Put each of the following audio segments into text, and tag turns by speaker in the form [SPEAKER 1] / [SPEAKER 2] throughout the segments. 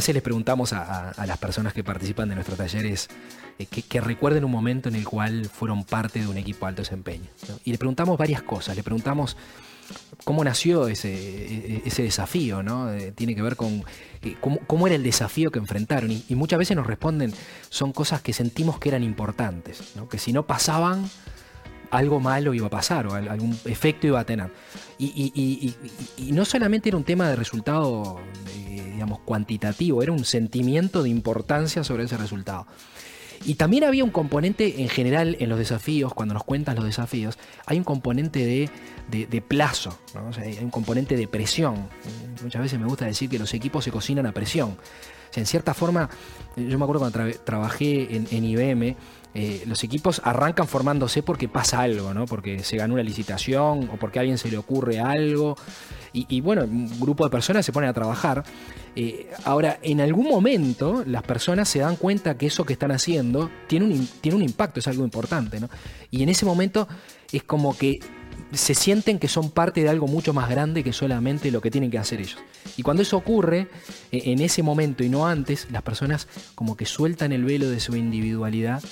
[SPEAKER 1] veces les preguntamos a, las personas que participan de nuestros talleres eh, que, recuerden un momento en el cual fueron parte de un equipo de alto desempeño. Y le preguntamos varias cosas. Le preguntamos cómo nació ese, e, e, desafío, ¿no? Eh, tiene que ver con eh, cómo, era el desafío que enfrentaron. Y, muchas veces nos responden, son cosas que sentimos que eran importantes, que si no pasaban, algo malo iba a pasar o algún efecto iba a tener. Y, no solamente era un tema de resultado, digamos, cuantitativo, era un sentimiento de importancia sobre ese resultado. Y también había un componente en general en los desafíos, cuando nos cuentan los desafíos, hay un componente de, plazo, hay un componente de presión. Muchas veces me gusta decir que los equipos se cocinan a presión. En cierta forma, yo me acuerdo cuando trabajé en IBM, eh, los equipos arrancan formándose porque pasa algo, ¿no? Porque se ganó una licitación o porque a alguien se le ocurre algo. Y, bueno, un grupo de personas se ponen a trabajar. Eh, ahora, en algún momento las personas se dan cuenta que eso que están haciendo tiene un, tiene un impacto, es algo importante, ¿no? Y en ese momento es como que se sienten que son parte de algo mucho más grande que solamente lo que tienen que hacer ellos. Y cuando eso ocurre, e, en ese momento y no antes, las personas como que sueltan el velo de su individualidad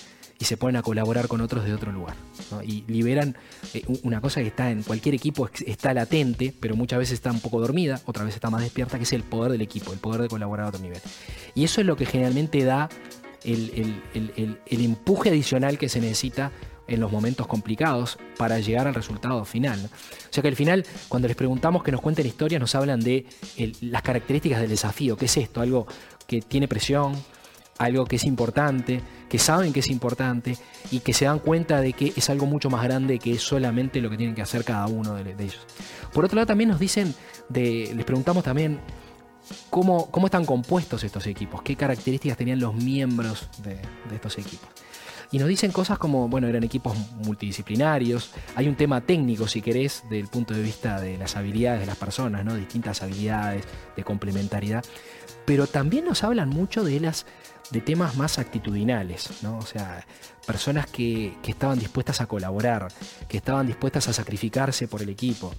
[SPEAKER 1] y se ponen a colaborar con otros de otro lugar. Y liberan eh, una cosa que está en cualquier equipo, está latente, pero muchas veces está un poco dormida, otra vez está más despierta, que es el poder del equipo, el poder de colaborar a otro nivel. Y eso es lo que generalmente da el, empuje adicional que se necesita en los momentos complicados para llegar al resultado final. O sea que al final, cuando les preguntamos que nos cuenten historias, nos hablan de las características del desafío. ¿Qué es esto? Algo que tiene presión, algo que es importante, que saben que es importante y que se dan cuenta de que es algo mucho más grande que solamente lo que tienen que hacer cada uno de, ellos. Por otro lado, también nos dicen, les preguntamos también cómo, cómo están compuestos estos equipos, qué características tenían los miembros de, estos equipos. Y nos dicen cosas como, bueno, eran equipos multidisciplinarios, hay un tema técnico, si querés, del punto de vista de las habilidades de las personas, ¿no? Distintas habilidades, de complementariedad, pero también nos hablan mucho de las de temas más actitudinales, ¿no? O sea, personas que, estaban dispuestas a colaborar, que estaban dispuestas a sacrificarse por el equipo,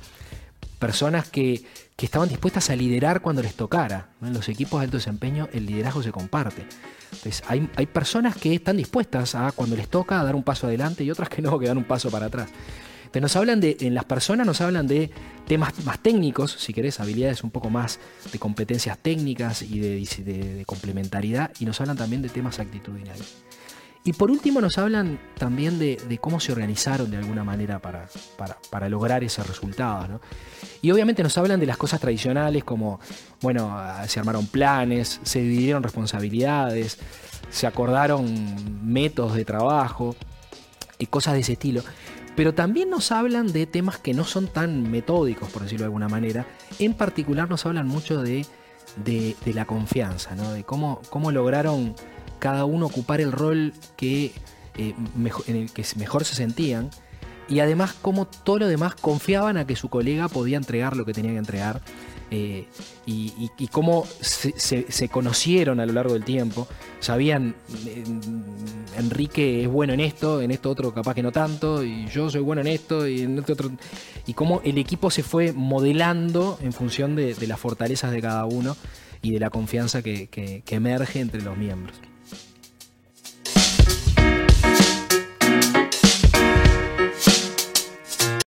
[SPEAKER 1] personas que, estaban dispuestas a liderar cuando les tocara. En los equipos de alto desempeño el liderazgo se comparte. Entonces, hay, hay personas que están dispuestas a, cuando les toca, a dar un paso adelante y otras que no, que dan un paso para atrás. Pero nos hablan de, en las personas nos hablan de temas más técnicos, si querés, habilidades un poco más de competencias técnicas y de, complementariedad, y nos hablan también de temas actitudinales. Y por último nos hablan también de, cómo se organizaron de alguna manera para, para, lograr esos resultados. Y obviamente nos hablan de las cosas tradicionales como, bueno, se armaron planes, se dividieron responsabilidades, se acordaron métodos de trabajo y cosas de ese estilo pero también nos hablan de temas que no son tan metódicos, por decirlo de alguna manera. En particular nos hablan mucho de, la confianza, de cómo, cómo, lograron cada uno ocupar el rol que, eh, en el que mejor se sentían y además cómo todo lo demás confiaban a que su colega podía entregar lo que tenía que entregar eh, y, cómo se, conocieron a lo largo del tiempo. Sabían, eh, Enrique es bueno en esto, en esto otro capaz que no tanto, y yo soy bueno en esto, y en este otro. Y cómo el equipo se fue modelando en función de, las fortalezas de cada uno y de la confianza que emerge entre los miembros.